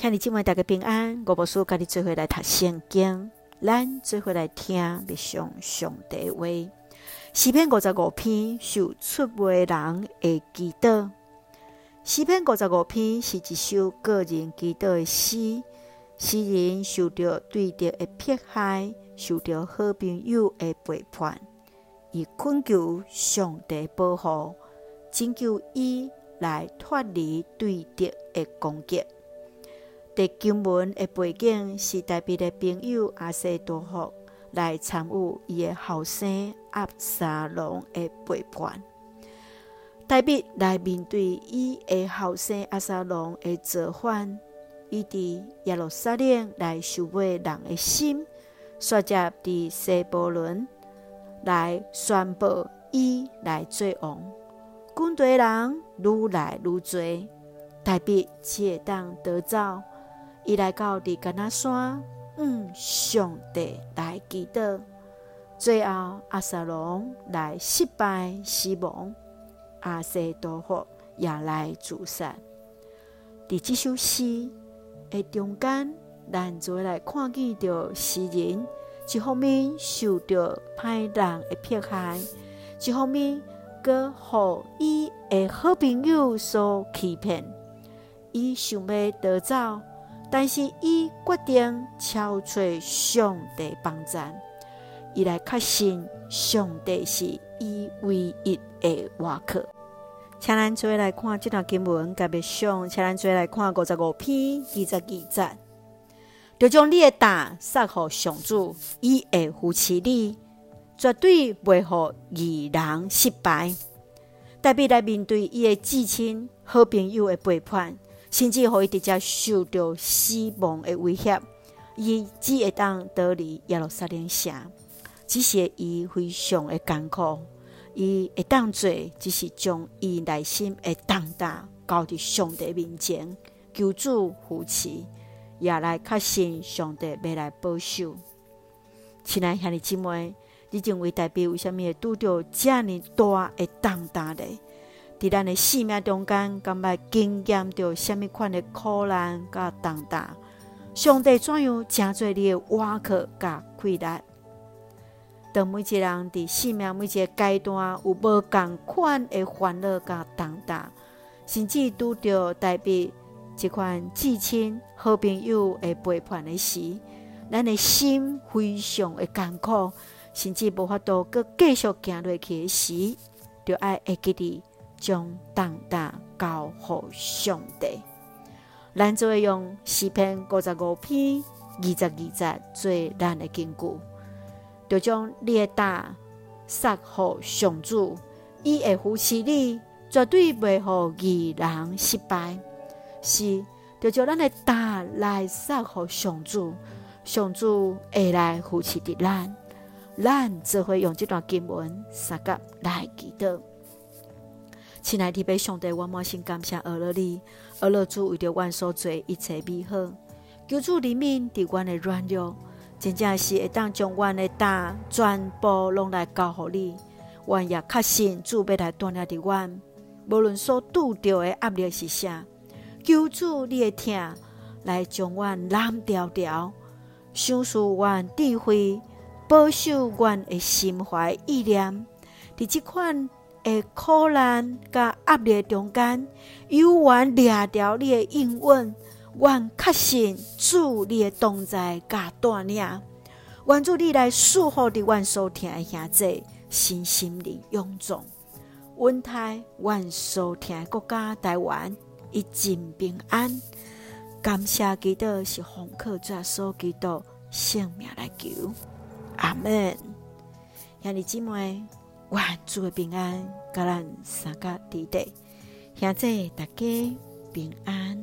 向你今晚大家平安，我无事跟你做伙来读圣经，咱做伙来听默上上帝话。诗篇五十五篇受出卖人的祈祷。诗篇五十五篇是一首个人祈祷的诗，诗人受到对敌的迫害，受到好朋友的背叛，以恳求上帝保护，拯救伊来脱离对敌的攻击。在经文的背景是大卫的朋友阿西多福来参与伊的后生阿沙龙的背叛。大卫来面对伊的后生阿沙龙的造反，伊伫耶路撒冷来收买人的心，率接伫西伯伦来宣布伊来做王。军队人愈来愈多，大卫只会当得走。伊来到伫橄榄山，嗯，上帝来祈祷。最后，阿萨龙来失败死亡，阿西多佛也来自杀。伫这首诗的中间，咱就会来看见着诗人一方面受到歹人的迫害，一方面搁互伊的好朋友所欺骗，伊想要逃走。但是，伊决定超出上帝帮站，伊来确信上帝是伊唯一的依靠。请咱做来看这段经文，甲默想，请咱做来看五十五篇二十二节，就将你的胆撒给上主，伊会扶持你，绝对袂互义人失败。大卫来面对伊的至亲、好朋友的背叛。甚至会直接受到死亡的威胁，伊只会当逃离耶路撒冷城，只是伊非常的艰苦，伊会当做只是将伊内心的重担交伫上帝面前，求主扶持，也来确信上帝未来保守。亲爱兄弟姊妹，你认为代表为虾米会拄着这样大的重担呢？伫咱的生命中间，敢捌经验到什么款的苦难甲重担？上帝怎样成做你的倚靠甲气力？当每一个人伫生命每一个阶段有无共款的烦恼甲重担，甚至拄着大卫一款至亲好朋友的背叛的时，咱的心非常的艰苦，甚至无法度搁继续行落去的时，就爱会记得。将重担交予上帝，咱就会用四篇五十五篇二十二节做咱的根据，就将你的胆撒予上主，伊会扶持你，绝对袂互义人失败。是，就将咱的胆来撒予上主，上主会来扶持的咱，咱就会用这段经文三个来祈祷。亲爱的弟兄，上帝，我满心感谢阿乐你，阿乐主为着阮所做一切美好，求主怜悯伫阮的软弱，真正是会当将阮的胆全部拢来交予你。阮也确信主要来锻炼伫阮，无论所拄着的压力是啥，求主你的疼来将阮揽牢牢，赏赐阮智慧，保守阮的心怀意念，伫这款。诶，苦难甲压力中间，有缘掠着你的应允，阮确信主你的同在甲带领，愿主你来赐福伫阮所听的兄弟，身心灵勇壮，稳台阮所听国家台湾一尽平安。感谢基督是奉靠主耶稣基督性命来求，阿门。兄弟姊妹。万主的平安，甲咱三个弟弟，现在大家平安。